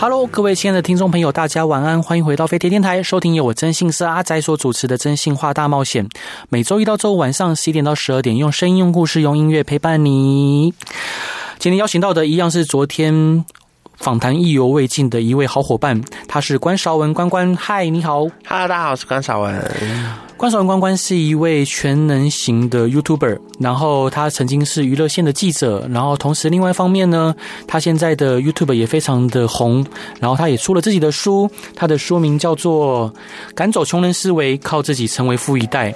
Hello，各位亲爱的听众朋友，大家晚安，欢迎回到飞碟电台，收听由我真姓是阿宅所主持的《真性化大冒险》。每周一到周五晚上十一点到十二点，用声音、用故事、用音乐陪伴你。今天邀请到的一样是昨天访谈意犹未尽的一位好伙伴，他是关韶文关关。嗨，你好，Hello，大家好，我是关韶文。关韶文关关是一位全能型的 YouTuber，然后他曾经是娱乐线的记者，然后同时另外一方面呢，他现在的 YouTube 也非常的红，然后他也出了自己的书，他的书名叫做《赶走穷人思维，靠自己成为富一代》。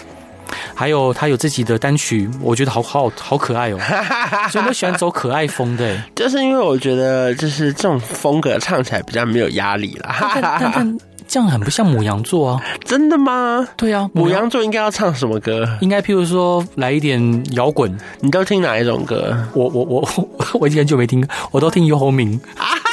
还有他有自己的单曲，我觉得好好好可爱哦，所以我喜欢走可爱风的，就是因为我觉得就是这种风格唱起来比较没有压力啦。但但但这样很不像母羊座啊？真的吗？对啊，母羊座应该要唱什么歌？应该譬如说来一点摇滚。你都听哪一种歌？我我我我已经很久没听，我都听游鸿明。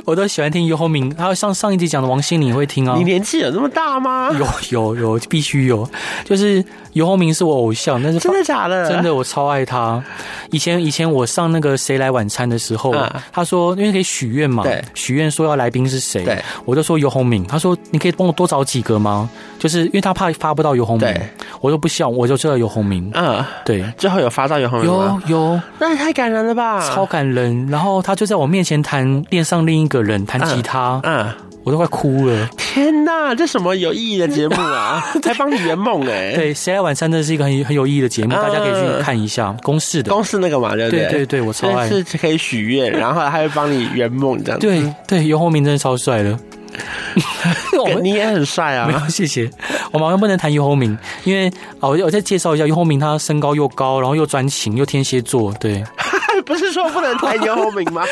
我都喜欢听游鸿明，还有上上一集讲的王心凌，你会听啊？你年纪有这么大吗？有有有，必须有，就是。游鸿明是我偶像，但是真的假的？真的，我超爱他。以前以前我上那个谁来晚餐的时候，嗯、他说因为可以许愿嘛，许愿说要来宾是谁，我就说游鸿明。他说你可以帮我多找几个吗？就是因为他怕发不到游鸿明，我说不需要，我就知道游鸿明。嗯，对，最后有发到游鸿明？有有，那也太感人了吧，超感人。然后他就在我面前弹恋上另一个人，弹吉他，嗯。嗯我都快哭了！天呐，这什么有意义的节目啊？还帮你圆梦哎！对，谁来晚餐真的是一个很很有意义的节目，大家可以去看一下公式的。公式那个嘛，对不对？对对对，我超爱。是可以许愿，然后他会帮你圆梦这样子。对对，游鸿明真的超帅的。你也很帅啊！没有，谢谢。我们好像不能谈游鸿明，因为哦，我再介绍一下游鸿明，他身高又高，然后又专情，又天蝎座，对。不是说不能谈游鸿明吗？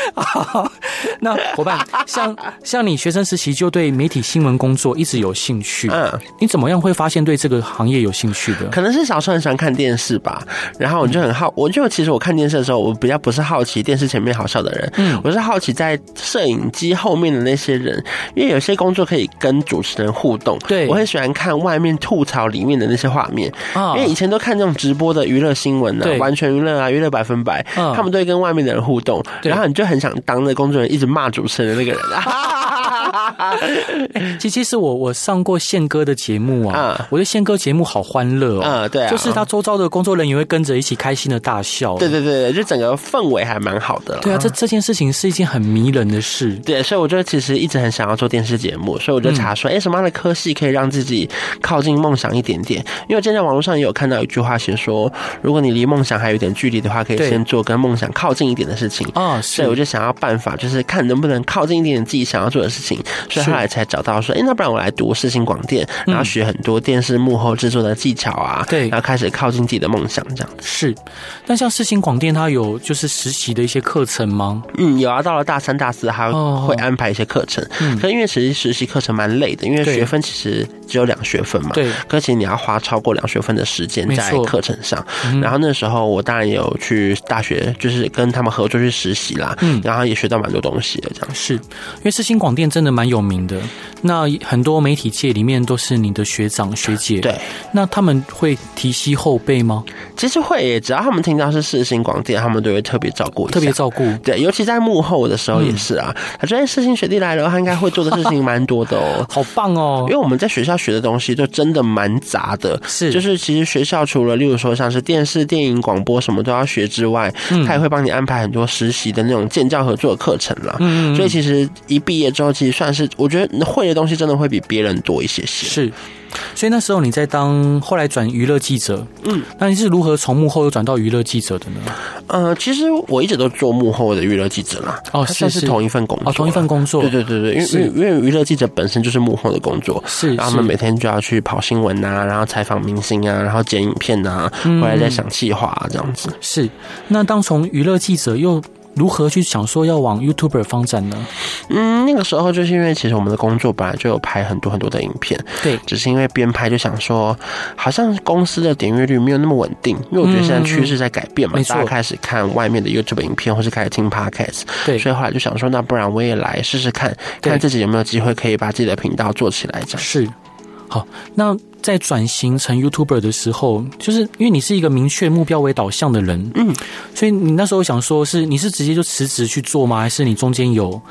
那伙伴，像像你学生时期就对媒体新闻工作一直有兴趣，嗯，你怎么样会发现对这个行业有兴趣的？可能是小时候很喜欢看电视吧，然后我就很好，我就其实我看电视的时候，我比较不是好奇电视前面好笑的人，嗯，我是好奇在摄影机后面的那些人，因为有些工作可以跟主持人互动，对，我很喜欢看外面吐槽里面的那些画面，啊，因为以前都看这种直播的娱乐新闻呢，完全娱乐啊，娱乐百分百，他们对。跟外面的人互动，然后你就很想当那工作人员，一直骂主持人的那个人啊。其其实我我上过宪哥的节目啊，我觉得宪哥节目好欢乐哦。对，啊就是他周遭的工作人员会跟着一起开心的大笑。对对对，就整个氛围还蛮好的。对啊，这这件事情是一件很迷人的事。对，所以我觉得其实一直很想要做电视节目，所以我就查说，哎，什么样的科系可以让自己靠近梦想一点点？因为我今天在网络上也有看到一句话写说，如果你离梦想还有点距离的话，可以先做跟梦想靠近一点的事情啊，所以我就想要办法，就是看能不能靠近一点点自己想要做的事情，所以后来才找到说，哎，那不然我来读世新广电，然后学很多电视幕后制作的技巧啊，对，然后开始靠近自己的梦想，这样是。但像世新广电，它有就是实习的一些课程吗？嗯，有啊，到了大三、大四还会安排一些课程。嗯，可因为实习实习课程蛮累的，因为学分其实只有两学分嘛，对，可其实你要花超过两学分的时间在课程上。嗯然后那时候我当然也有去大学，就是跟他们。合作去实习啦，嗯，然后也学到蛮多东西的，这样是因为世新广电真的蛮有名的，那很多媒体界里面都是你的学长学姐，对，那他们会提携后辈吗？其实会耶，只要他们听到是世新广电，他们都会特别照顾，特别照顾，对，尤其在幕后的时候也是啊。他觉得世新学弟来了，他应该会做的事情蛮多的哦，好棒哦！因为我们在学校学的东西就真的蛮杂的，是，就是其实学校除了例如说像是电视、电影、广播什么都要学之外，嗯，他也会帮你安排很多实习的那种建教合作的课程了，嗯，所以其实一毕业之后，其实算是我觉得会的东西真的会比别人多一些些，是。所以那时候你在当后来转娱乐记者，嗯，那你是如何从幕后又转到娱乐记者的呢？呃，其实我一直都做幕后的娱乐记者啦。哦，是是同一份工作，哦，同一份工作，对对对对，因为因为娱乐记者本身就是幕后的工作，是，然后他们每天就要去跑新闻啊，然后采访明星啊，然后剪影片啊，回来再想计划啊，这样子。是，那当从娱乐记者又如何去想说要往 YouTuber 发展呢？嗯，那个时候就是因为其实我们的工作本来就有拍很多很多的影片，对，只是因为边拍就想说，好像公司的点阅率没有那么稳定，因为我觉得现在趋势在改变嘛，嗯、大家开始看外面的 YouTube 影片，或是开始听 Podcast，对，所以后来就想说，那不然我也来试试看，看自己有没有机会可以把自己的频道做起来，这样。是。好，那在转型成 YouTuber 的时候，就是因为你是一个明确目标为导向的人，嗯，所以你那时候想说是你是直接就辞职去做吗？还是你中间有？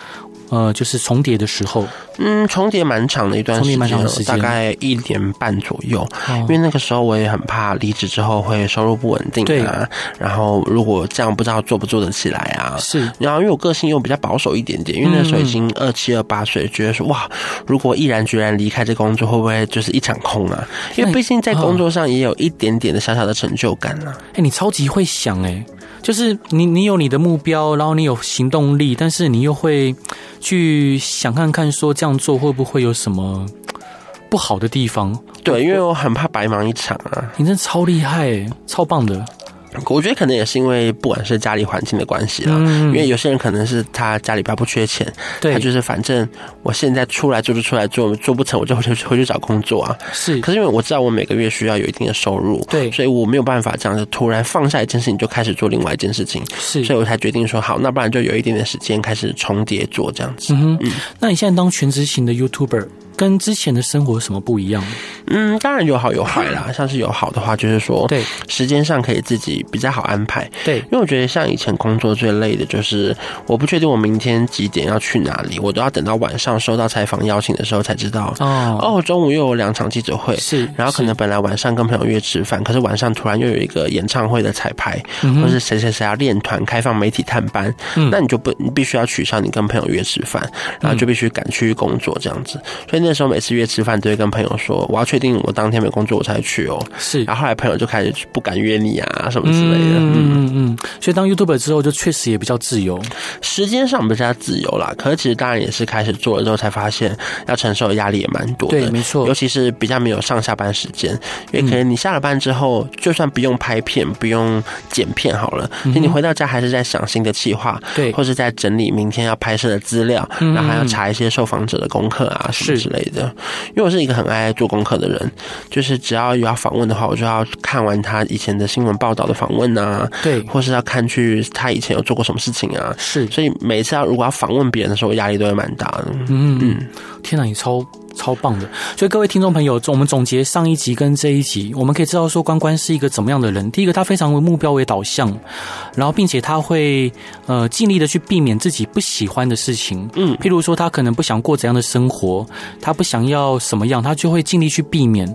呃，就是重叠的时候，嗯，重叠蛮长的一段时间，大概一年半左右。因为那个时候我也很怕离职之后会收入不稳定啊，然后如果这样不知道做不做得起来啊。是，然后因为我个性又比较保守一点点，因为那时候已经二七二八岁，觉得说哇，如果毅然决然离开这工作，会不会就是一场空啊？因为毕竟在工作上也有一点点的小小的成就感啊。哎，你超级会想哎。就是你，你有你的目标，然后你有行动力，但是你又会去想看看，说这样做会不会有什么不好的地方？对，因为我很怕白忙一场啊。你真的超厉害，超棒的。我觉得可能也是因为不管是家里环境的关系啦，因为有些人可能是他家里边不缺钱，对，他就是反正我现在出来做就出来做，做不成我就回去回去找工作啊。是，可是因为我知道我每个月需要有一定的收入，对，所以我没有办法这样子突然放下一件事情就开始做另外一件事情，是，所以我才决定说好，那不然就有一点点时间开始重叠做这样子。嗯哼，嗯，那你现在当全职型的 YouTuber？跟之前的生活有什么不一样？嗯，当然有好有坏啦。像是有好的话，就是说，对时间上可以自己比较好安排。对，因为我觉得像以前工作最累的就是，我不确定我明天几点要去哪里，我都要等到晚上收到采访邀请的时候才知道。哦哦，中午又有两场记者会，是，然后可能本来晚上跟朋友约吃饭，可是晚上突然又有一个演唱会的彩排，嗯、或是谁谁谁要练团开放媒体探班，嗯，那你就不你必须要取消你跟朋友约吃饭，然后就必须赶去工作这样子，所以那。时候每次约吃饭都会跟朋友说，我要确定我当天没工作我才去哦。是，然后后来朋友就开始不敢约你啊什么之类的。嗯嗯嗯。所以当 YouTuber 之后，就确实也比较自由，时间上比较自由啦。可是其实当然也是开始做了之后才发现，要承受的压力也蛮多的。对，没错。尤其是比较没有上下班时间，因为可能你下了班之后，就算不用拍片、不用剪片好了，其实你回到家还是在想新的计划，对，或是在整理明天要拍摄的资料，然后还要查一些受访者的功课啊什么之类的。的，因为我是一个很爱做功课的人，就是只要有要访问的话，我就要看完他以前的新闻报道的访问啊，对，或是要看去他以前有做过什么事情啊，是，所以每一次要如果要访问别人的时候，压力都会蛮大的。嗯嗯，天哪，你超。超棒的，所以各位听众朋友，我们总结上一集跟这一集，我们可以知道说关关是一个怎么样的人。第一个，他非常为目标为导向，然后并且他会呃尽力的去避免自己不喜欢的事情，嗯，譬如说他可能不想过怎样的生活，他不想要什么样，他就会尽力去避免。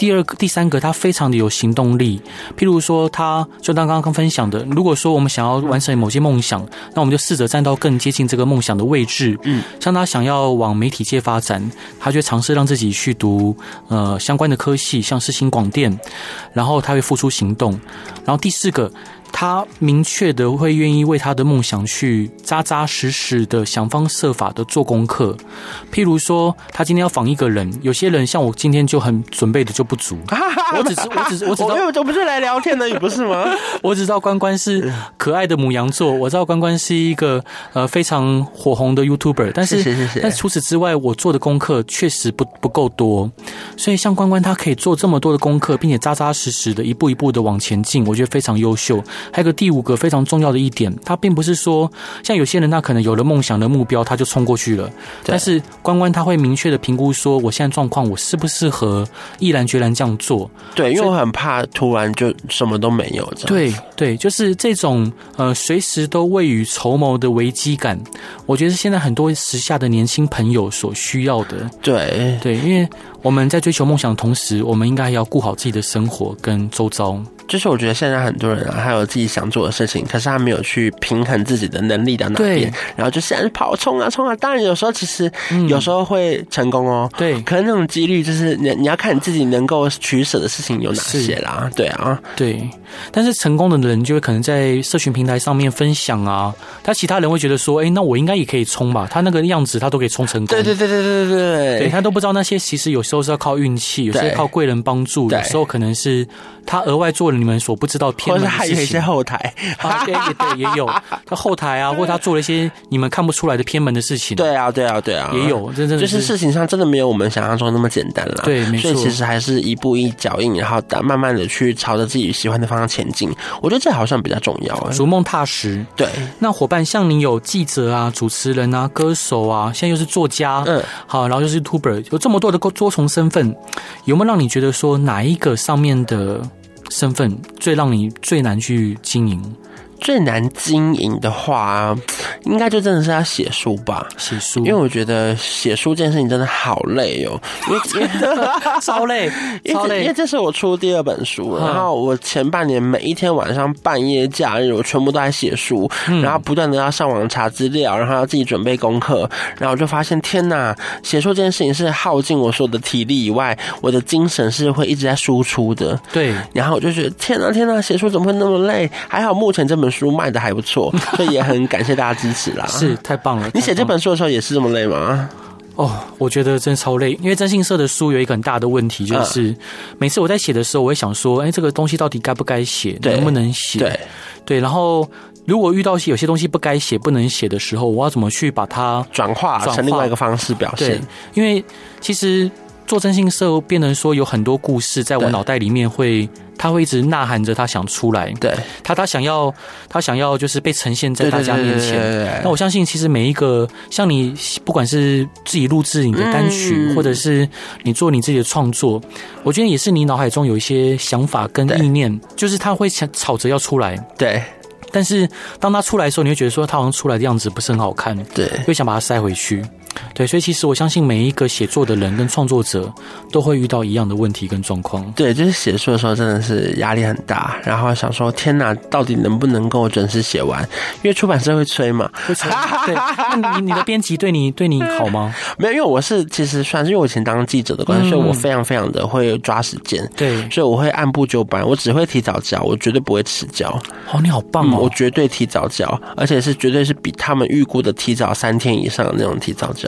第二个、第三个，他非常的有行动力。譬如说，他就当刚刚分享的，如果说我们想要完成某些梦想，那我们就试着站到更接近这个梦想的位置。嗯，像他想要往媒体界发展，他就尝试让自己去读呃相关的科系，像是新广电，然后他会付出行动。然后第四个。他明确的会愿意为他的梦想去扎扎实实的想方设法的做功课。譬如说，他今天要访一个人，有些人像我今天就很准备的就不足。我只是，我只是，我只知道，我不是来聊天的，你不是吗？我只知道关关是可爱的母羊座，我知道关关是一个呃非常火红的 YouTuber，但是，是是是，但除此之外，我做的功课确实不不够多。所以，像关关他可以做这么多的功课，并且扎扎实实的一步一步的往前进，我觉得非常优秀。还有个第五个非常重要的一点，他并不是说像有些人，他可能有了梦想的目标，他就冲过去了。但是关关他会明确的评估说，我现在状况，我适不适合毅然决然这样做？对，因为我很怕突然就什么都没有这样。对对，就是这种呃随时都未雨绸缪的危机感，我觉得是现在很多时下的年轻朋友所需要的。对对，因为我们在追求梦想的同时，我们应该要顾好自己的生活跟周遭。就是我觉得现在很多人啊，还有自己想做的事情，可是他没有去平衡自己的能力到哪边，然后就现在跑冲啊冲啊。当然有时候其实有时候会成功哦，对。可是那种几率就是你你要看你自己能够取舍的事情有哪些啦，对啊，对。但是成功的人就会可能在社群平台上面分享啊，他其他人会觉得说，哎，那我应该也可以冲吧？他那个样子他都可以冲成功，对对对对对对对，对他都不知道那些其实有时候是要靠运气，有时候靠贵人帮助，有时候可能是他额外做了。你们所不知道偏门的事情，或者还有一些后台啊，对对也有 他后台啊，或者他做了一些你们看不出来的偏门的事情。对啊，对啊，对啊，也有，真的就是事情上真的没有我们想象中那么简单了。对，没错。所以其实还是一步一脚印，然后慢慢的去朝着自己喜欢的方向前进。我觉得这好像比较重要，逐梦踏实。对，那伙伴像你有记者啊、主持人啊、歌手啊，现在又是作家，嗯，好，然后又是 YouTuber，有这么多的多重身份，有没有让你觉得说哪一个上面的身份最让你最难去经营？最难经营的话，应该就真的是要写书吧。写书，因为我觉得写书这件事情真的好累哦，因为 超累，超累。因为这是我出第二本书，然后我前半年每一天晚上半夜假日，我全部都在写书，然后不断的要上网查资料，然后要自己准备功课，然后我就发现天哪，写书这件事情是耗尽我所有的体力以外，我的精神是会一直在输出的。对，然后我就觉得天哪，天哪，写书怎么会那么累？还好目前这本。书卖的还不错，所以也很感谢大家支持啦。是太棒了！你写这本书的时候也是这么累吗？哦，我觉得真的超累，因为征信社的书有一个很大的问题，就是每次我在写的时候，我会想说，哎，这个东西到底该不该写，能不能写？对对。然后如果遇到有些东西不该写、不能写的时候，我要怎么去把它转化成另外一个方式表现？因为其实做征信社，变成说有很多故事在我脑袋里面会。他会一直呐喊着，他想出来，对他，他想要，他想要，就是被呈现在大家面前。那我相信，其实每一个像你，不管是自己录制你的单曲，或者是你做你自己的创作，我觉得也是你脑海中有一些想法跟意念，就是他会想吵着要出来。对，但是当他出来的时候，你会觉得说他好像出来的样子不是很好看，对，会想把它塞回去。对，所以其实我相信每一个写作的人跟创作者都会遇到一样的问题跟状况。对，就是写书的时候真的是压力很大，然后想说天哪，到底能不能够准时写完？因为出版社会催嘛，会催。对，那你你的编辑对你对你好吗？没有，因为我是其实算是因为我以前当记者的关系，嗯、所以我非常非常的会抓时间。对，所以我会按部就班，我只会提早交，我绝对不会迟交。哦，你好棒哦！嗯、我绝对提早交，而且是绝对是比他们预估的提早三天以上的那种提早交。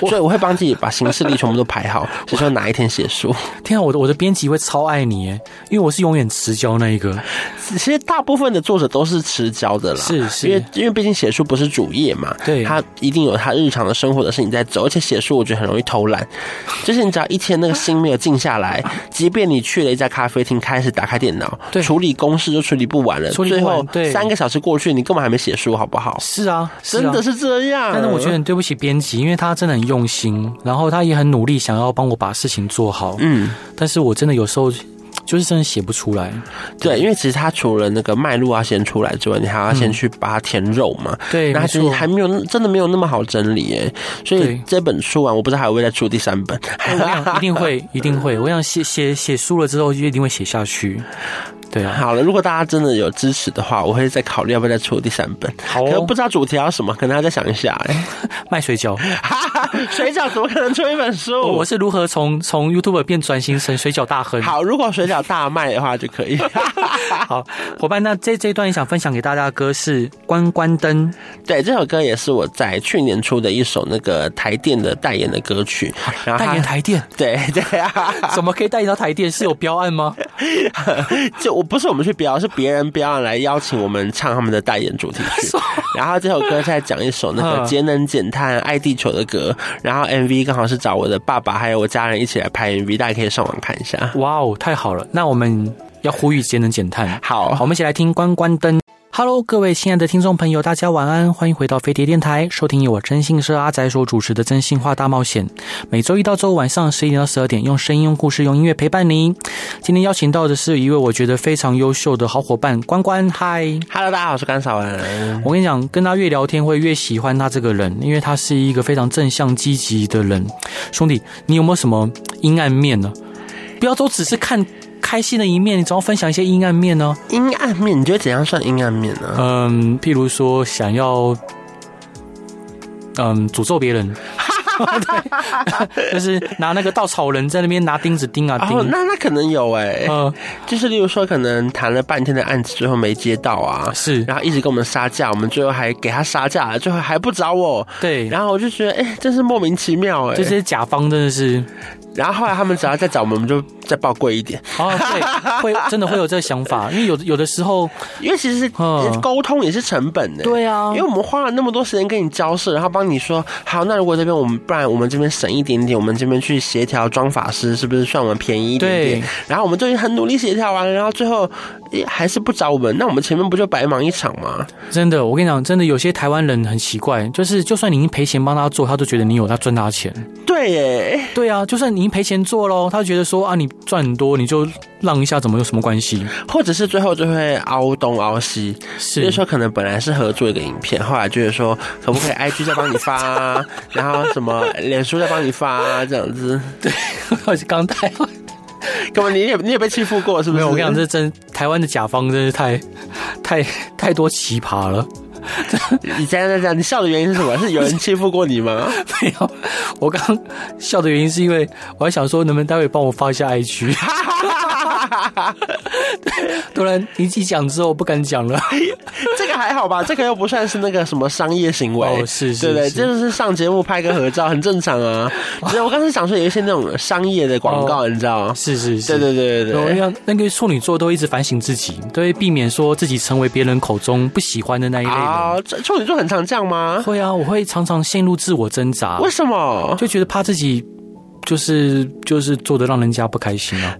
所以我会帮自己把行事历全部都排好，就说哪一天写书。天啊，我的我的编辑会超爱你耶，因为我是永远迟交那一个。其实大部分的作者都是迟交的啦，是是，因为因为毕竟写书不是主业嘛，对，他一定有他日常的生活的事情在走，而且写书我觉得很容易偷懒，就是你只要一天那个心没有静下来，即便你去了一家咖啡厅，开始打开电脑，对，处理公事就处理不完了，最后三个小时过去，你根本还没写书，好不好？是啊，真的是这样。但是我觉得很对不起编辑，因为他真的很用心，然后他也很努力，想要帮我把事情做好。嗯，但是我真的有时候就是真的写不出来。对，因为其实他除了那个脉络要先出来之外，你还要先去把它填肉嘛。对，那其实还没有真的没有那么好整理耶。所以这本书完，我不知道还会再出第三本。一定会，一定会。我想写写写书了之后，就一定会写下去。对啊，好了，如果大家真的有支持的话，我会再考虑要不要再出第三本。好、哦，可能不知道主题要什么，可能要再想一下。哎，卖水饺，水饺怎么可能出一本书？我是如何从从 YouTuber 变转型成水饺大亨？好，如果水饺大卖的话就可以。好，伙伴，那这这一段也想分享给大家的歌是《关关灯》。对，这首歌也是我在去年出的一首那个台电的代言的歌曲。然后代言台电？对对啊，怎么可以代言到台电？是有标案吗？就。不是我们去标，是别人标来邀请我们唱他们的代言主题曲。然后这首歌在讲一首那个节能减碳、爱地球的歌。然后 MV 刚好是找我的爸爸还有我家人一起来拍 MV，大家可以上网看一下。哇哦，太好了！那我们要呼吁节能减碳。好，好，我们一起来听《关关灯》。Hello，各位亲爱的听众朋友，大家晚安，欢迎回到飞碟电台，收听由我真心社阿仔所主持的《真心话大冒险》。每周一到周五晚上十一点到十二点，用声音、用故事、用音乐陪伴您。今天邀请到的是一位我觉得非常优秀的好伙伴，关关。嗨，Hello，大家好，我是甘少文。我跟你讲，跟他越聊天会越喜欢他这个人，因为他是一个非常正向积极的人。兄弟，你有没有什么阴暗面呢？不要都只是看。开心的一面，你总要分享一些阴暗面呢？阴暗面，你觉得怎样算阴暗面呢？嗯，譬如说想要，嗯，诅咒别人，对，就是拿那个稻草人在那边拿钉子钉啊钉。哦，那那可能有哎、欸，嗯，就是例如说，可能谈了半天的案子，最后没接到啊，是，然后一直跟我们杀价，我们最后还给他杀价了，最后还不找我，对，然后我就觉得，哎、欸，真是莫名其妙哎、欸，这些甲方真的是。然后后来他们只要再找我们，我们就再报贵一点。哦，对，会真的会有这个想法，因为有有的时候，因为其实沟通也是成本的。对啊，因为我们花了那么多时间跟你交涉，然后帮你说好，那如果这边我们不然我们这边省一点点，我们这边去协调装法师是不是算我们便宜一点点？然后我们都已经很努力协调完了，然后最后还是不找我们，那我们前面不就白忙一场吗？真的，我跟你讲，真的有些台湾人很奇怪，就是就算你已经赔钱帮他做，他都觉得你有他赚他钱。对耶，对啊，就算你已经赔钱做喽，他就觉得说啊，你赚多，你就让一下，怎么有什么关系？或者是最后就会凹东凹西，是就是说可能本来是合作一个影片，后来就是说可不可以 IG 再帮你发，啊，然后什么脸书再帮你发，啊，这样子。对，我是刚台湾，干嘛？你也你也被欺负过是不是？没有，我跟你讲，这真台湾的甲方真是太太太多奇葩了。你现在在讲，你笑的原因是什么？是有人欺负过你吗？没有，我刚笑的原因是因为我还想说，能不能待会帮我发一下 IG。突然你一讲之后，我不敢讲了。这个还好吧？这个又不算是那个什么商业行为，哦、是，是对，对对，就是上节目拍个合照，很正常啊。我刚才想说有一些那种商业的广告，你知道吗？是是是，对对对对对。那那个处女座都一直反省自己，都会避免说自己成为别人口中不喜欢的那一类人。啊，处女座很常这样吗？会啊，我会常常陷入自我挣扎。为什么？就觉得怕自己就是就是做的让人家不开心啊。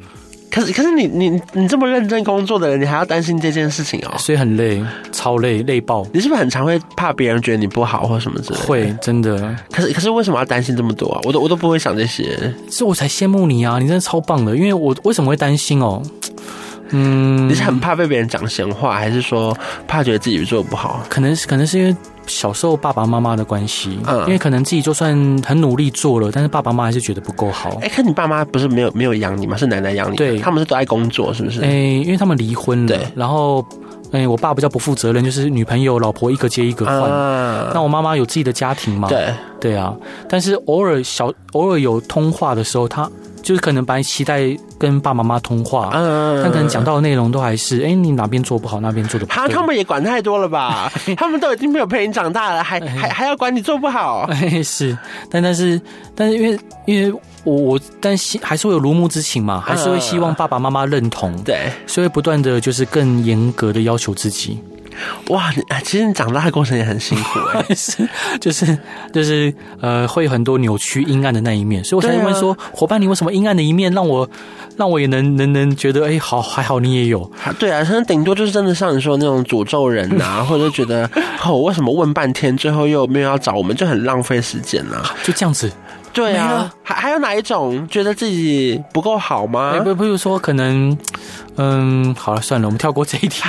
可是可是你你你这么认真工作的人，你还要担心这件事情哦？所以很累，超累，累爆。你是不是很常会怕别人觉得你不好或什么之类的？会，真的。可是可是为什么要担心这么多啊？我都我都不会想这些，所以我才羡慕你啊！你真的超棒的，因为我为什么会担心哦？嗯，你是很怕被别人讲闲话，还是说怕觉得自己做不好？可能是可能是因为。小时候爸爸妈妈的关系，嗯，因为可能自己就算很努力做了，但是爸爸妈妈还是觉得不够好。哎，看你爸妈不是没有没有养你吗？是奶奶养你？对，他们是都爱工作，是不是？哎，因为他们离婚了，对。然后，哎，我爸比较不负责任，就是女朋友、老婆一个接一个换。嗯，那我妈妈有自己的家庭嘛？对，对啊。但是偶尔小偶尔有通话的时候，他。就是可能本来期待跟爸爸妈妈通话，嗯，但可能讲到的内容都还是，哎、欸，你哪边做不好，那边做的不好。他们也管太多了吧？他们都已经没有陪你长大了，还还还要管你做不好？哎，是，但但是但是因为因为我我但是还是会有如沐之情嘛，还是会希望爸爸妈妈认同，对，所以不断的就是更严格的要求自己。哇，你其实你长大的过程也很辛苦 哎、欸，是就是就是呃，会有很多扭曲阴暗的那一面，所以我才问说，伙、啊、伴，你为什么阴暗的一面？让我让我也能能能觉得哎、欸，好还好你也有，对啊，可能顶多就是真的像你说的那种诅咒人呐、啊，或者觉得哦，为什么问半天最后又没有要找我们，就很浪费时间呐、啊，就这样子，对啊，还还有哪一种觉得自己不够好吗？不、欸，比如说可能嗯，好了算了，我们跳过这一题。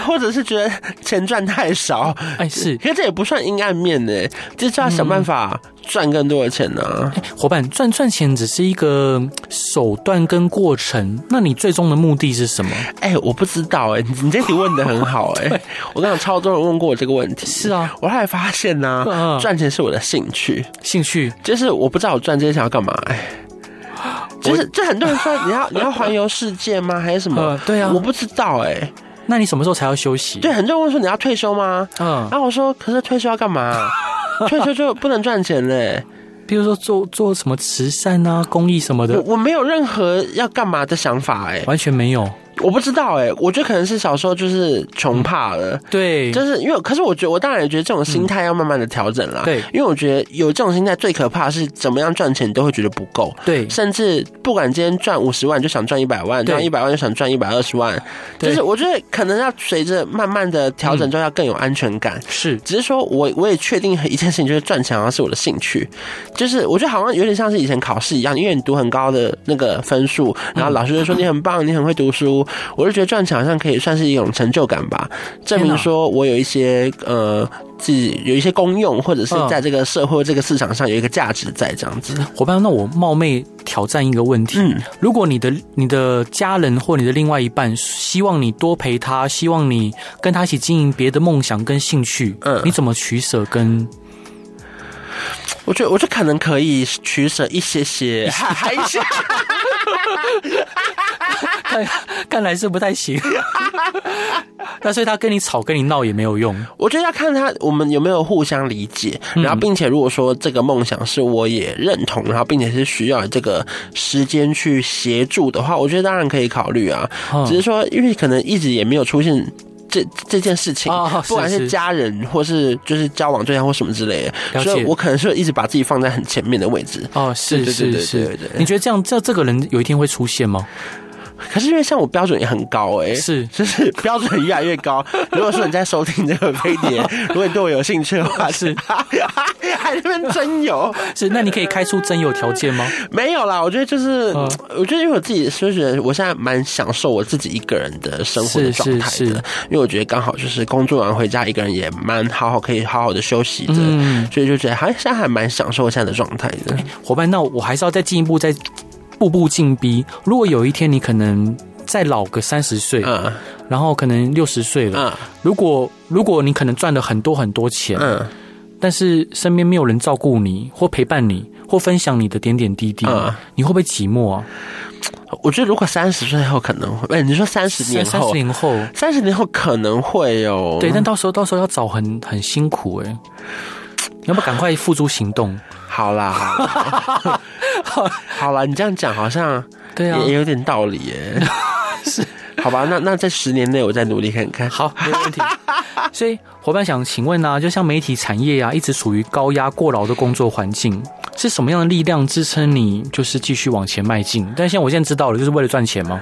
或或者是觉得钱赚太少，哎，是，可是这也不算阴暗面呢，就是要想办法赚更多的钱呢、啊。伙、嗯、伴，赚赚钱只是一个手段跟过程，那你最终的目的是什么？哎，我不知道哎，你这题问的很好哎，我跟你讲，超多人问过我这个问题。是啊，我后来发现呢、啊，赚钱是我的兴趣，兴趣就是我不知道我赚这些钱要干嘛哎。就是，就很多人说你要你要环游世界吗？还是什么？呃、对啊，我不知道哎。那你什么时候才要休息？对，很多人问说你要退休吗？嗯，然后我说，可是退休要干嘛？退休就不能赚钱嘞。比如说做做什么慈善啊、公益什么的。我我没有任何要干嘛的想法，哎，完全没有。我不知道哎、欸，我觉得可能是小时候就是穷怕了，嗯、对，就是因为，可是我觉得我当然也觉得这种心态要慢慢的调整啦、嗯，对，因为我觉得有这种心态最可怕是怎么样赚钱都会觉得不够，对，甚至不管今天赚五十万就想赚一百万，赚一百万就想赚一百二十万，就是我觉得可能要随着慢慢的调整，就要更有安全感，是、嗯，只是说我我也确定一件事情就是赚钱好像是我的兴趣，就是我觉得好像有点像是以前考试一样，因为你读很高的那个分数，然后老师就说 你很棒，你很会读书。我就觉得赚钱好像可以算是一种成就感吧，证明说我有一些呃自己有一些功用，或者是在这个社会这个市场上有一个价值在这样子。伙伴，那我冒昧挑战一个问题：嗯，如果你的你的家人或你的另外一半希望你多陪他，希望你跟他一起经营别的梦想跟兴趣，嗯，你怎么取舍？跟我觉得，我觉得可能可以取舍一些些，还一些。看看来是不太行。那所以他跟你吵跟你闹也没有用。我觉得要看他我们有没有互相理解，然后并且如果说这个梦想是我也认同，然后并且是需要这个时间去协助的话，我觉得当然可以考虑啊。只是说，因为可能一直也没有出现。这这件事情，不管是家人或是就是交往对象或什么之类的，所以我可能是一直把自己放在很前面的位置。哦，是是是，你觉得这样这这个人有一天会出现吗？可是因为像我标准也很高哎、欸，是就是标准越来越高。如果说你在收听这个飞碟，如果你对我有兴趣的话，是还在那边真有，是那你可以开出真有条件吗？没有啦，我觉得就是，我觉得因为我自己是觉得我现在蛮享受我自己一个人的生活的状态的，因为我觉得刚好就是工作完回家一个人也蛮好好，可以好好的休息的，所以就觉得还现在还蛮享受现在的状态的。伙伴，那我还是要再进一步再。步步进逼。如果有一天你可能再老个三十岁，嗯，然后可能六十岁了，嗯，如果如果你可能赚了很多很多钱，嗯，但是身边没有人照顾你，或陪伴你，或分享你的点点滴滴，嗯，你会不会寂寞啊？我觉得如果三十岁后可能会，哎，你说三十年后，三十年后，三十年后可能会有，对，但到时候到时候要找很很辛苦哎，要不赶快付诸行动。好啦，好，好啦，你这样讲好像对啊，也有点道理耶。是，好吧，那那在十年内我再努力看看。好，没问题。所以伙伴想请问呢，就像媒体产业啊，一直处于高压过劳的工作环境，是什么样的力量支撑你，就是继续往前迈进？但像我现在知道了，就是为了赚钱吗？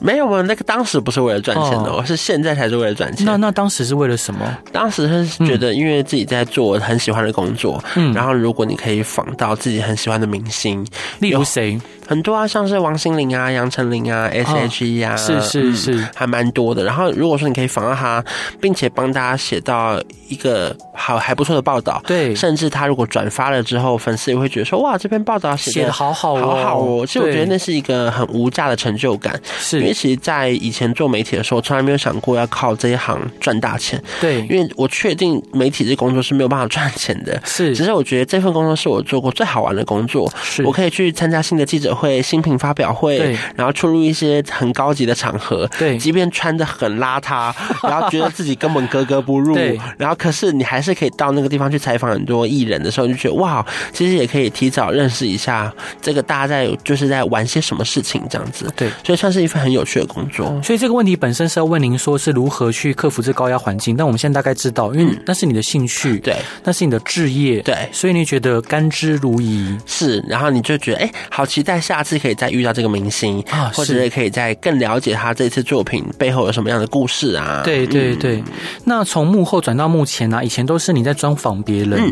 没有嘛，那个当时不是为了赚钱的，我、哦、是现在才是为了赚钱。那那当时是为了什么？当时是觉得，因为自己在做很喜欢的工作，嗯，然后如果你可以访到自己很喜欢的明星，例如谁？很多啊，像是王心凌啊、杨丞琳啊、S.H.E 啊，是是是，嗯、还蛮多的。然后如果说你可以访到他，并且帮大家写到一个好还不错的报道，对，甚至他如果转发了之后，粉丝也会觉得说，哇，这篇报道写的好好好好哦。其实我觉得那是一个很无价的成就感，是。因为其实，在以前做媒体的时候，从来没有想过要靠这一行赚大钱。对，因为我确定媒体这工作是没有办法赚钱的。是，只是我觉得这份工作是我做过最好玩的工作。是，我可以去参加新的记者会、新品发表会，对，然后出入一些很高级的场合。对，即便穿的很邋遢，然后觉得自己根本格格不入。然后可是你还是可以到那个地方去采访很多艺人的时候，就觉得哇，其实也可以提早认识一下这个大家在就是在玩些什么事情这样子。对，所以算是一份很有趣的工作。所以这个问题本身是要问您说是如何去克服这高压环境，但我们现在大概知道，因为那是你的兴趣，对，那是你的志业，对，所以你觉得甘之如饴，是，然后你就觉得哎，好期待下次可以再遇到这个明星啊，或者可以再更了解他这次作品背后有什么样的故事啊？对对对。那从幕后转到幕前呢？以前都是你在专访别人，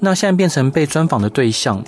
那现在变成被专访的对象，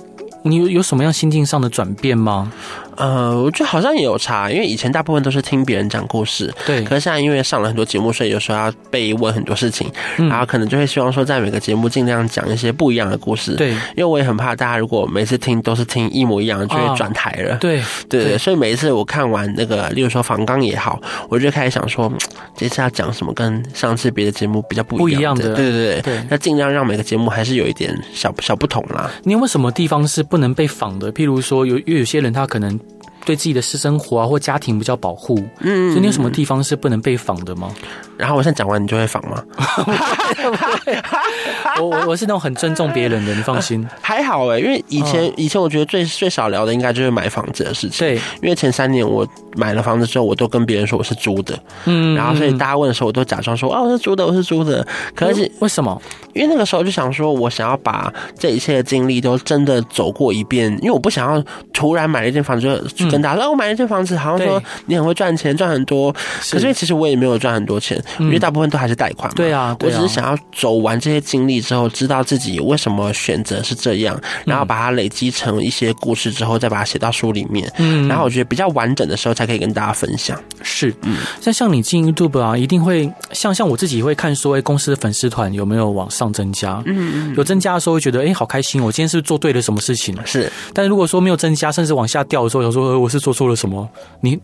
你有有什么样心境上的转变吗？呃，我觉得好像也有差，因为以前大部分都是听别人讲故事，对。可是现在因为上了很多节目，所以有时候要被问很多事情，嗯、然后可能就会希望说，在每个节目尽量讲一些不一样的故事，对。因为我也很怕大家如果每次听都是听一模一样，就会转台了，啊、对对对。所以每一次我看完那个，例如说访刚也好，我就开始想说，这次要讲什么跟上次别的节目比较不一样的，对对对对。那尽量让每个节目还是有一点小小不同啦。你有没有什么地方是不能被仿的？譬如说，有因为有些人他可能。对自己的私生活啊或家庭比较保护，嗯，所以你有什么地方是不能被访的吗？然后我现在讲完，你就会访吗？我我我是那种很尊重别人的，你放心。还好哎，因为以前以前我觉得最最少聊的应该就是买房子的事情。对，因为前三年我买了房子之后，我都跟别人说我是租的，嗯，然后所以大家问的时候，我都假装说啊我是租的，我是租的。可是为什么？因为那个时候就想说，我想要把这一切的经历都真的走过一遍，因为我不想要突然买了一间房子就跟大家说，我买了一间房子，好像说你很会赚钱，赚很多。可是其实我也没有赚很多钱。因为大部分都还是贷款嘛。对啊，我只是想要走完这些经历之后，知道自己为什么选择是这样，然后把它累积成一些故事之后，再把它写到书里面。嗯，然后我觉得比较完整的时候，才可以跟大家分享。是，嗯，像像你进 YouTube 啊，一定会像像我自己会看说，哎，公司的粉丝团有没有往上增加？嗯嗯，有增加的时候会觉得，哎，好开心，我今天是做对了什么事情？是，但如果说没有增加，甚至往下掉的时候，有时候，我是做错了什么？你。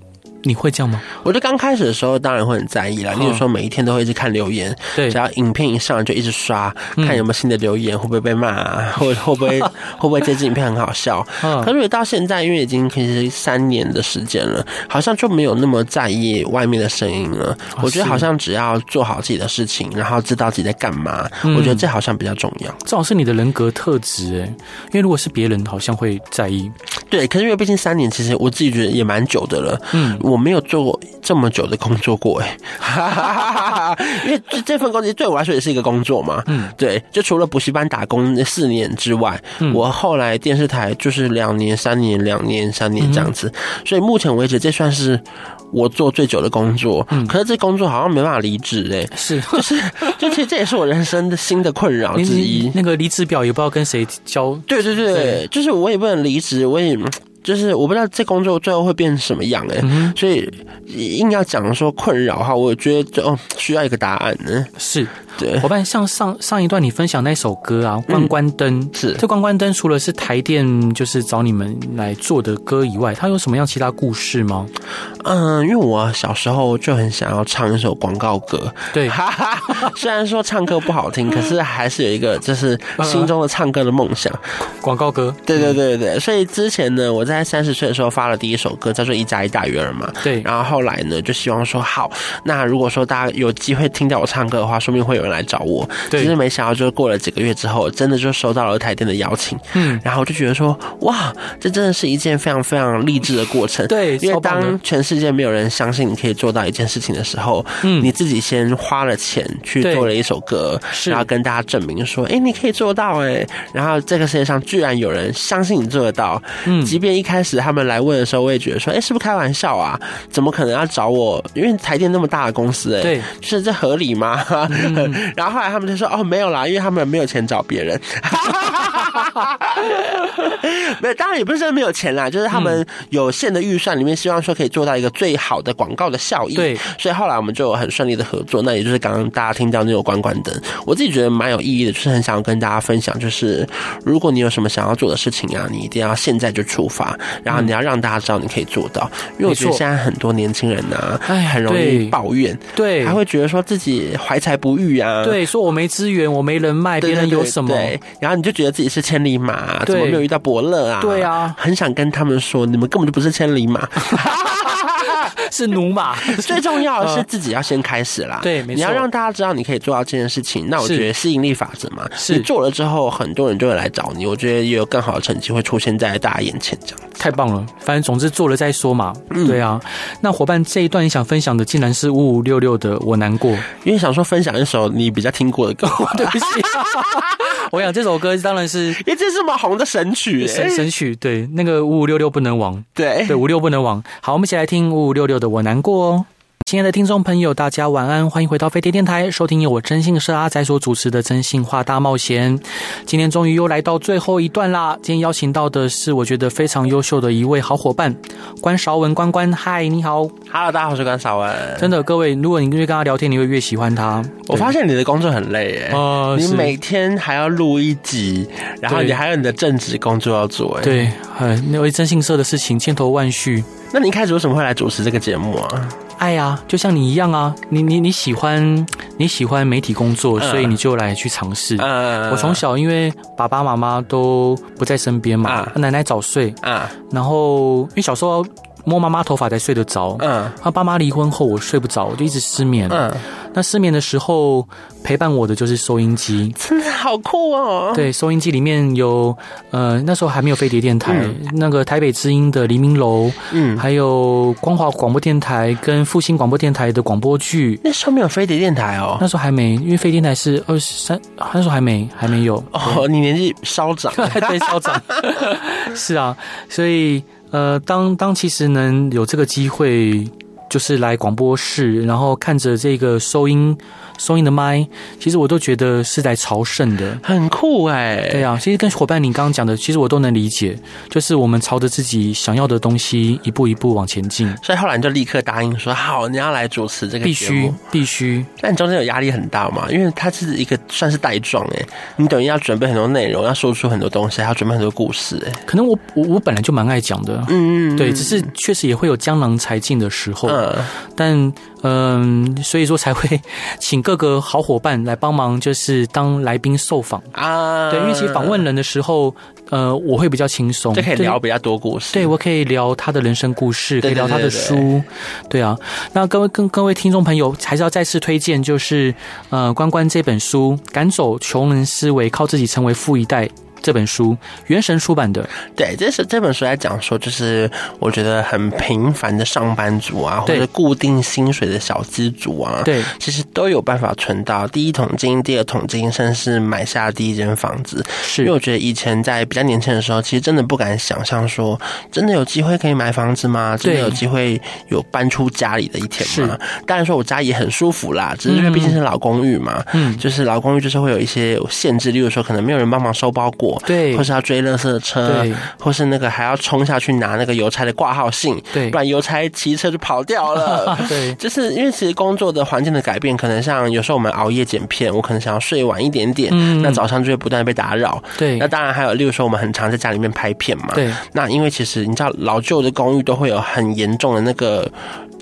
你会这样吗？我觉得刚开始的时候当然会很在意啦。例如说每一天都会一直看留言，对，只要影片一上就一直刷，看有没有新的留言，会不会被骂啊，或会不会 会不会这支影片很好笑。可是到现在，因为已经其实三年的时间了，好像就没有那么在意外面的声音了。我觉得好像只要做好自己的事情，然后知道自己在干嘛，我觉得这好像比较重要。这好像是你的人格特质诶，因为如果是别人，好像会在意。对，可是因为毕竟三年，其实我自己觉得也蛮久的了。嗯，我没有做过这么久的工作过诶，因为这这份工作对我来说也是一个工作嘛。嗯，对，就除了补习班打工那四年之外，我后来电视台就是两年、三年、两年、三年这样子，所以目前为止这算是。我做最久的工作，嗯，可是这工作好像没办法离职哎，是，就是，就其实这也是我人生的新的困扰之一。那个离职表也不知道跟谁交，对对对，对。就是我也不能离职，我也。就是我不知道这工作最后会变成什么样哎、欸，嗯、所以硬要讲说困扰哈，我觉得就需要一个答案呢。是，对，伙伴，像上上一段你分享那首歌啊，关关灯、嗯、是这关关灯，除了是台电就是找你们来做的歌以外，它有什么样其他故事吗？嗯，因为我小时候就很想要唱一首广告歌，对，虽然说唱歌不好听，可是还是有一个就是心中的唱歌的梦想。广告歌，对对对对，所以之前呢，我在。在三十岁的时候发了第一首歌，叫做《一加一大于二》嘛。对。然后后来呢，就希望说好，那如果说大家有机会听到我唱歌的话，说不定会有人来找我。对。其实没想到，就是过了几个月之后，真的就收到了台电的邀请。嗯。然后就觉得说，哇，这真的是一件非常非常励志的过程。对。因为当全世界没有人相信你可以做到一件事情的时候，嗯，你自己先花了钱去做了一首歌，是然后跟大家证明说，哎，你可以做到哎。然后这个世界上居然有人相信你做得到，嗯，即便一开始他们来问的时候，我也觉得说，哎、欸，是不是开玩笑啊？怎么可能要找我？因为台电那么大的公司、欸，哎，对，是这合理吗？嗯、然后后来他们就说，哦，没有啦，因为他们没有钱找别人。没有，当然也不是说没有钱啦，就是他们有限的预算里面，希望说可以做到一个最好的广告的效益。对，所以后来我们就有很顺利的合作。那也就是刚刚大家听到那种关关灯，我自己觉得蛮有意义的，就是很想要跟大家分享，就是如果你有什么想要做的事情啊，你一定要现在就出发。然后你要让大家知道你可以做到，因为我觉得现在很多年轻人呐、啊，哎，很容易抱怨，对，还会觉得说自己怀才不遇啊，对，说我没资源，我没人脉，别人有什么，对，然后你就觉得自己是千里马，怎么没有遇到伯乐啊？对啊，很想跟他们说，你们根本就不是千里马。是奴马，最重要的是自己要先开始啦。对，你要让大家知道你可以做到这件事情。那我觉得吸引力法则嘛，是你做了之后，很多人就会来找你。我觉得也有更好的成绩会出现在大家眼前，这样太棒了。反正总之做了再说嘛。对啊，那伙伴这一段你想分享的，竟然是五五六六的《我难过》，因为想说分享一首你比较听过的歌。对不起，我想这首歌当然是因为这是这么红的神曲，神神曲。对，那个五五六六不能亡。对对，五六不能亡。好，我们一起来听五五六六的《我难过》哦。亲爱的听众朋友，大家晚安，欢迎回到飞碟电台，收听由我真心社阿仔所主持的《真心话大冒险》。今天终于又来到最后一段啦！今天邀请到的是我觉得非常优秀的一位好伙伴，关韶文关关。嗨，你好，Hello，大家好，我是关韶文。真的，各位，如果你越跟他聊天，你会越喜欢他。我发现你的工作很累，哎，哦，你每天还要录一集，然后你还有你的正职工作要做，哎，对，很那位征信社的事情千头万绪。那你一开始为什么会来主持这个节目啊？爱呀，就像你一样啊，你你你喜欢你喜欢媒体工作，所以你就来去尝试。嗯，我从小因为爸爸妈妈都不在身边嘛，奶奶早睡啊，然后因为小时候摸妈妈头发才睡得着，嗯，他爸妈离婚后我睡不着，我就一直失眠，嗯。那失眠的时候陪伴我的就是收音机，真的好酷哦！对，收音机里面有呃，那时候还没有飞碟电台，嗯、那个台北之音的黎明楼，嗯，还有光华广播电台跟复兴广播电台的广播剧。那时候没有飞碟电台哦，那时候还没，因为飞碟电台是二十三，那时候还没还没有。哦，你年纪稍长，对，稍长。是啊，所以呃，当当其实能有这个机会。就是来广播室，然后看着这个收音收音的麦，其实我都觉得是在朝圣的，很酷哎、欸。对啊，其实跟伙伴你刚刚讲的，其实我都能理解，就是我们朝着自己想要的东西一步一步往前进。所以后来你就立刻答应说好，你要来主持这个必须必须。那你中间有压力很大吗？因为它是一个算是带状哎，你等于要准备很多内容，要说出很多东西，还要准备很多故事哎。可能我我我本来就蛮爱讲的，嗯嗯，对，只是确实也会有江郎才尽的时候，嗯，但。嗯，所以说才会请各个好伙伴来帮忙，就是当来宾受访啊。对，因为其实访问人的时候，呃，我会比较轻松，就可以聊比较多故事。对，我可以聊他的人生故事，可以聊他的书。对啊，那各位跟各位听众朋友，还是要再次推荐，就是呃，关关这本书《赶走穷人思维，靠自己成为富一代》。这本书，原神出版的。对，这是这本书来讲说，就是我觉得很平凡的上班族啊，或者固定薪水的小资族啊，对，其实都有办法存到第一桶金、第二桶金，甚至是买下第一间房子。是，因为我觉得以前在比较年轻的时候，其实真的不敢想象说，真的有机会可以买房子吗？真的有机会有搬出家里的一天吗？当然说，我家也很舒服啦，只是因为毕竟是老公寓嘛，嗯，就是老公寓就是会有一些限制，例如说可能没有人帮忙收包裹。对，或是要追垃圾的车，对，或是那个还要冲下去拿那个邮差的挂号信，对，不然邮差骑车就跑掉了。对，就是因为其实工作的环境的改变，可能像有时候我们熬夜剪片，我可能想要睡晚一点点，嗯，那早上就会不断被打扰。对，那当然还有，例如说我们很常在家里面拍片嘛，对，那因为其实你知道老旧的公寓都会有很严重的那个。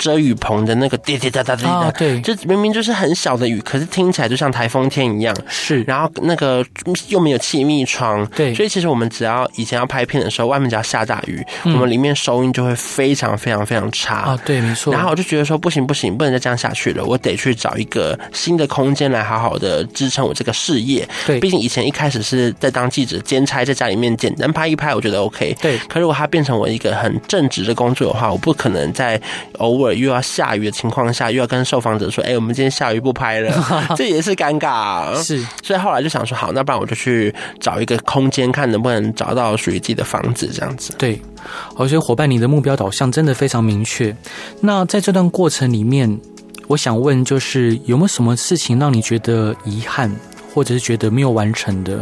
遮雨棚的那个滴滴答答滴答，对，就明明就是很小的雨，可是听起来就像台风天一样。是，然后那个又没有气密窗，对，所以其实我们只要以前要拍片的时候，外面只要下大雨，我们里面收音就会非常非常非常差。啊，对，没错。然后我就觉得说不行不行，不能再这样下去了，我得去找一个新的空间来好好的支撑我这个事业。对，毕竟以前一开始是在当记者兼差，在家里面简单拍一拍，我觉得 OK。对，可如果它变成我一个很正直的工作的话，我不可能在偶尔。又要下雨的情况下，又要跟受访者说：“哎、欸，我们今天下雨不拍了。”这也是尴尬。是，所以后来就想说：“好，那不然我就去找一个空间，看能不能找到属于自己的房子。”这样子。对，而且伙伴，你的目标导向真的非常明确。那在这段过程里面，我想问，就是有没有什么事情让你觉得遗憾？或者是觉得没有完成的，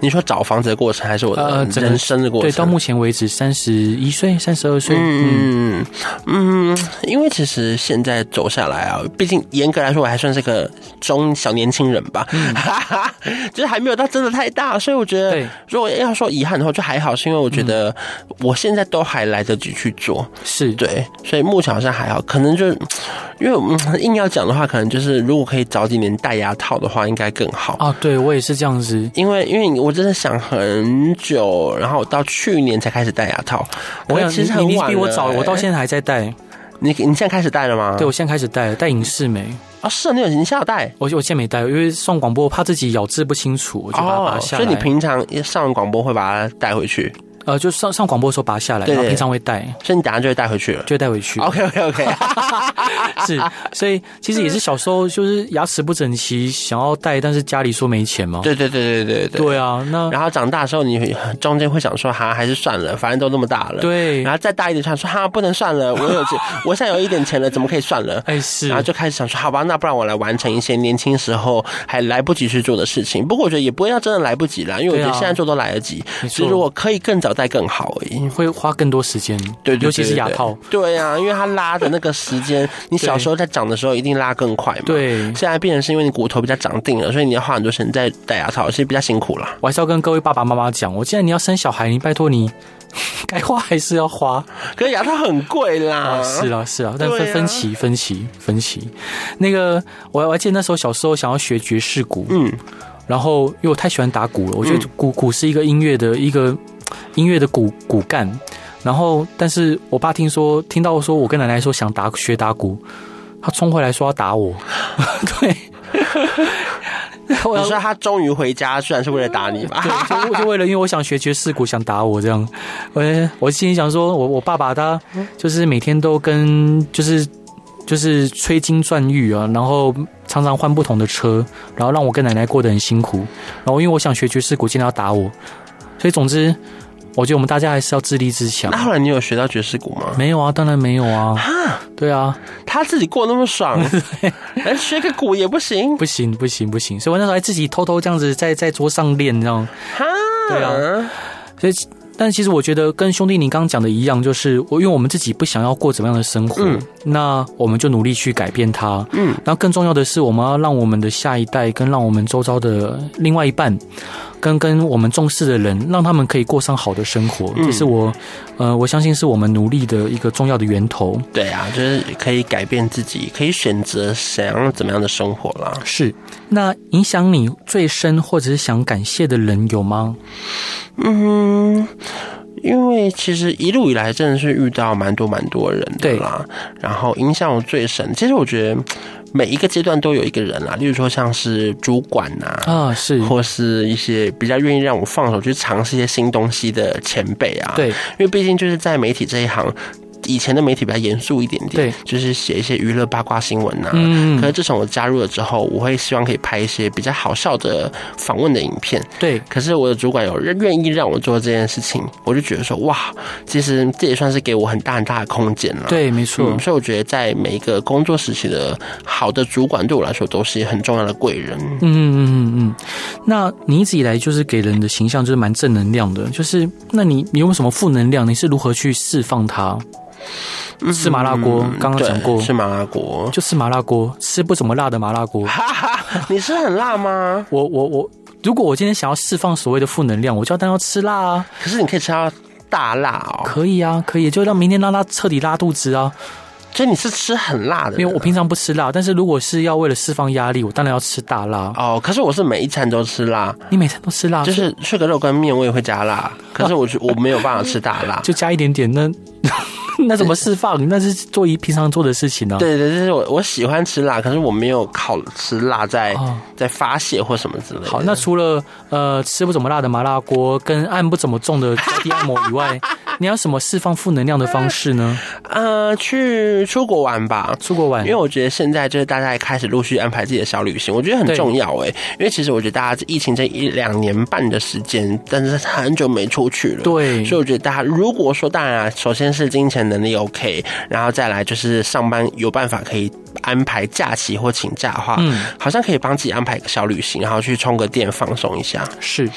你说找房子的过程，还是我的人生的过程？呃、对，到目前为止三十一岁、三十二岁。嗯嗯，因为其实现在走下来啊，毕竟严格来说，我还算是个中小年轻人吧，嗯、就是还没有到真的太大，所以我觉得，如果要说遗憾的话，就还好，是因为我觉得我现在都还来得及去做，是对，所以目前好像还好，可能就因为嗯，硬要讲的话，可能就是如果可以早几年戴牙套的话，应该更好。啊，对，我也是这样子，因为因为我真的想很久，然后到去年才开始戴牙套。我其实你比我早，我到现在还在戴。你你现在开始戴了吗？对，我现在开始戴了，戴隐适美。啊，是啊，你有你现在戴？我我现在没戴，因为上广播怕自己咬字不清楚，我就把它拔下来。所以你平常上完广播会把它带回去？呃，就上上广播的时候拔下来，然后平常会带，所以你等下就会带回去了，就会带回去。OK OK OK，是，所以其实也是小时候就是牙齿不整齐，想要戴，但是家里说没钱嘛。对对对对对对。对啊，那然后长大的时候，你中间会想说，哈，还是算了，反正都那么大了。对。然后再大一点，想说，哈，不能算了，我有钱，我现在有一点钱了，怎么可以算了？哎，是。然后就开始想说，好吧，那不然我来完成一些年轻时候还来不及去做的事情。不过我觉得也不会要真的来不及啦，因为我觉得现在做都来得及。其实如果可以更早。再更好而已，会花更多时间，对，尤其是牙套。对呀、啊，因为它拉的那个时间，你小时候在长的时候一定拉更快嘛。对，现在变成是因为你骨头比较长定了，所以你要花很多时间在戴牙套，其实比较辛苦了。我还是要跟各位爸爸妈妈讲，我既然你要生小孩，你拜托你 该花还是要花，可是牙套很贵啦。啊，是啊，是啊，但分分歧，分歧，分歧。那个，我我还记得那时候小时候想要学爵士鼓，嗯，然后因为我太喜欢打鼓了，我觉得鼓鼓是一个音乐的一个。音乐的骨骨干，然后，但是我爸听说，听到说我跟奶奶说想打学打鼓，他冲回来说要打我，对，我说他终于回家，居然是为了打你吧？对，就就为了因为我想学爵士鼓，想打我这样，我我心里想说，我我爸爸他就是每天都跟就是就是吹金钻玉啊，然后常常换不同的车，然后让我跟奶奶过得很辛苦，然后因为我想学爵士鼓，竟然要打我。所以总之，我觉得我们大家还是要自立自强。那后来你有学到爵士鼓吗？没有啊，当然没有啊。哈对啊，他自己过那么爽，来学个鼓也不行，不行不行不行。所以我那时候还自己偷偷这样子在在桌上练，这样。哈，对啊，所以。但其实我觉得跟兄弟你刚刚讲的一样，就是我因为我们自己不想要过怎么样的生活，嗯、那我们就努力去改变它。嗯，然后更重要的是，我们要让我们的下一代跟让我们周遭的另外一半，跟跟我们重视的人，让他们可以过上好的生活。这是我，呃，我相信是我们努力的一个重要的源头。对啊，就是可以改变自己，可以选择想要怎么样的生活啦。是，那影响你最深或者是想感谢的人有吗？嗯，因为其实一路以来真的是遇到蛮多蛮多人的啦，然后影响我最深。其实我觉得每一个阶段都有一个人啦，例如说像是主管呐，啊是，或是一些比较愿意让我放手去尝试一些新东西的前辈啊，对，因为毕竟就是在媒体这一行。以前的媒体比较严肃一点点，对，就是写一些娱乐八卦新闻呐。嗯，可是自从我加入了之后，我会希望可以拍一些比较好笑的访问的影片。对，可是我的主管有愿意让我做这件事情，我就觉得说哇，其实这也算是给我很大很大的空间了。对，没错。嗯，所以我觉得在每一个工作时期的好的主管对我来说都是很重要的贵人。嗯嗯嗯嗯。那你一直以来就是给人的形象就是蛮正能量的，就是那你你有什么负能量？你是如何去释放它？吃麻辣锅，刚刚讲过。吃麻辣锅就吃麻辣锅，吃不怎么辣的麻辣锅。你是很辣吗？我我我，如果我今天想要释放所谓的负能量，我就要当要吃辣啊。可是你可以吃到大辣哦。可以啊，可以，就让明天让他彻底拉肚子啊。所以你是吃很辣的？因为我平常不吃辣，但是如果是要为了释放压力，我当然要吃大辣。哦，可是我是每一餐都吃辣。你每餐都吃辣？就是吃个肉跟面，我也会加辣。可是我我没有办法吃大辣，就加一点点那。那怎么释放？那是做一平常做的事情呢？对对，就是我我喜欢吃辣，可是我没有靠吃辣在在发泄或什么之类的。好，那除了呃吃不怎么辣的麻辣锅跟按不怎么重的脚底按摩以外，你要什么释放负能量的方式呢？呃，去出国玩吧，出国玩。因为我觉得现在就是大家也开始陆续安排自己的小旅行，我觉得很重要哎。因为其实我觉得大家疫情这一两年半的时间，但是很久没出去了。对，所以我觉得大家如果说，当然啊，首先是金钱能力 OK，然后再来就是上班有办法可以安排假期或请假的话，嗯，好像可以帮自己安排一个小旅行，然后去充个电放松一下。是。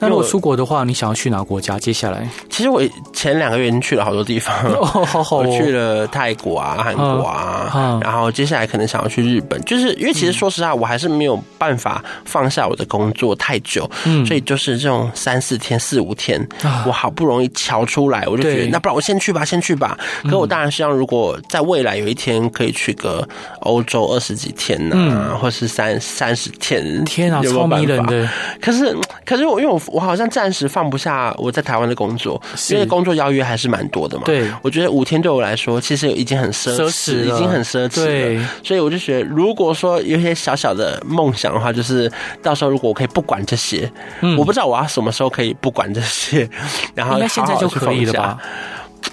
那如果出国的话，你想要去哪个国家？接下来，其实我前两个月已经去了好多地方，哦，好好，我去了泰国啊、韩国啊，然后接下来可能想要去日本，就是因为其实说实话，我还是没有办法放下我的工作太久，嗯，所以就是这种三四天、四五天，我好不容易瞧出来，我就觉得那不然我先去吧，先去吧。可我当然希望，如果在未来有一天可以去个欧洲二十几天呢，或是三三十天，天啊，超迷人的。可是，可是我因为我。我好像暂时放不下我在台湾的工作，因为工作邀约还是蛮多的嘛。对，我觉得五天对我来说其实已经很奢侈，已经很奢侈了。对，所以我就觉得，如果说有些小小的梦想的话，就是到时候如果我可以不管这些，我不知道我要什么时候可以不管这些，然后应该现在就可以了吧？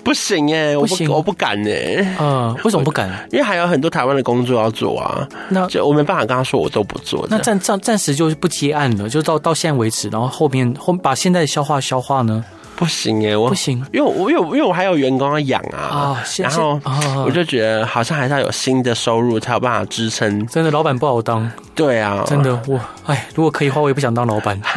不行哎，我不我不敢哎。嗯，为什么不敢？因为还有很多台湾的工作要做啊。那就我没办法跟他说，我都不做。那暂暂暂时就是不接案了，就到到现在为止。然后后面后把现在的消化消化呢？不行哎，我不行，因为我因为因为我还有员工要养啊。然后我就觉得好像还是要有新的收入才有办法支撑。真的，老板不好当。对啊，真的我哎，如果可以的话，我也不想当老板。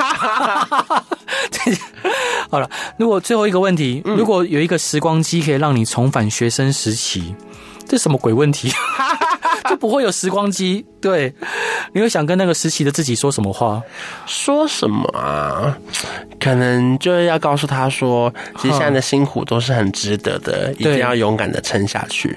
好了，如果最后一个问题，如果有一个时光机可以让你重返学生时期，这什么鬼问题？就不会有时光机？对，你会想跟那个实习的自己说什么话？说什么啊？可能就是要告诉他说，其实现在的辛苦都是很值得的，一定要勇敢的撑下去。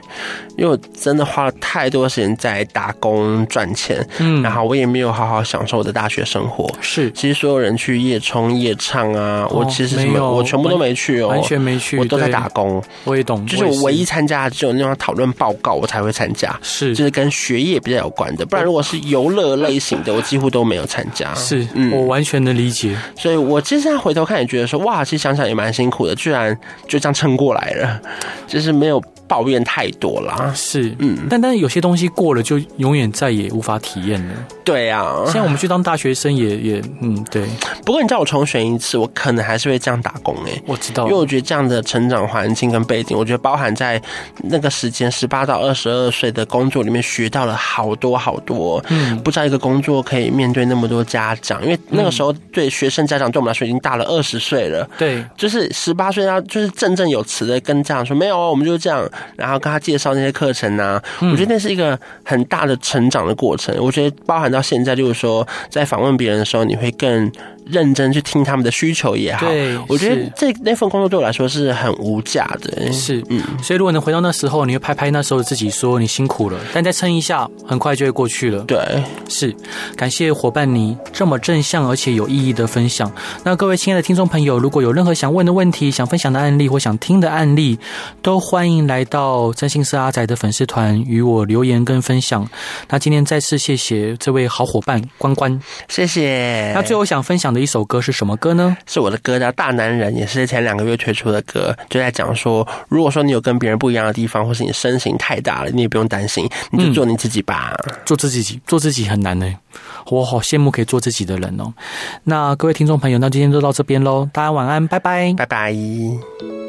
因为我真的花了太多时间在打工赚钱，嗯，然后我也没有好好享受我的大学生活。是，其实所有人去夜冲夜唱啊，我其实什么我全部都没去哦，完全没去，我都在打工。我也懂，就是我唯一参加的只有那种讨论报告，我才会参加，是，就是跟学业比较有关的。不然如果是游乐类型的，我几乎都没有参加。是，嗯，我完全能理解。所以我其实现在回头看也觉得说，哇，其实想想也蛮辛苦的，居然就这样撑过来了，就是没有。抱怨太多了。是，嗯，但但是有些东西过了就永远再也无法体验了。对啊，现在我们去当大学生也也嗯对。不过你叫我重选一次，我可能还是会这样打工哎、欸。我知道，因为我觉得这样的成长环境跟背景，我觉得包含在那个时间十八到二十二岁的工作里面学到了好多好多。嗯，不知道一个工作可以面对那么多家长，因为那个时候对学生家长对我们来说已经大了二十岁了。对，就是十八岁他就是振振有词的跟家长说没有，我们就是这样，然后跟他介绍那些课程啊。我觉得那是一个很大的成长的过程。我觉得包含到现在，就是说在访问别人的时候，你会更。认真去听他们的需求也好，对，我觉得这那份工作对我来说是很无价的。是，嗯，所以如果能回到那时候，你会拍拍那时候的自己，说你辛苦了，但再撑一下，很快就会过去了。对，是，感谢伙伴你这么正向而且有意义的分享。那各位亲爱的听众朋友，如果有任何想问的问题、想分享的案例或想听的案例，都欢迎来到真心是阿仔的粉丝团与我留言跟分享。那今天再次谢谢这位好伙伴关关，谢谢。那最后想分享的一首歌是什么歌呢？是我的歌叫《大男人》，也是前两个月推出的歌，就在讲说，如果说你有跟别人不一样的地方，或是你身形太大了，你也不用担心，你就做你自己吧。嗯、做自己，做自己很难呢。我好羡慕可以做自己的人哦。那各位听众朋友，那今天就到这边喽，大家晚安，拜拜，拜拜。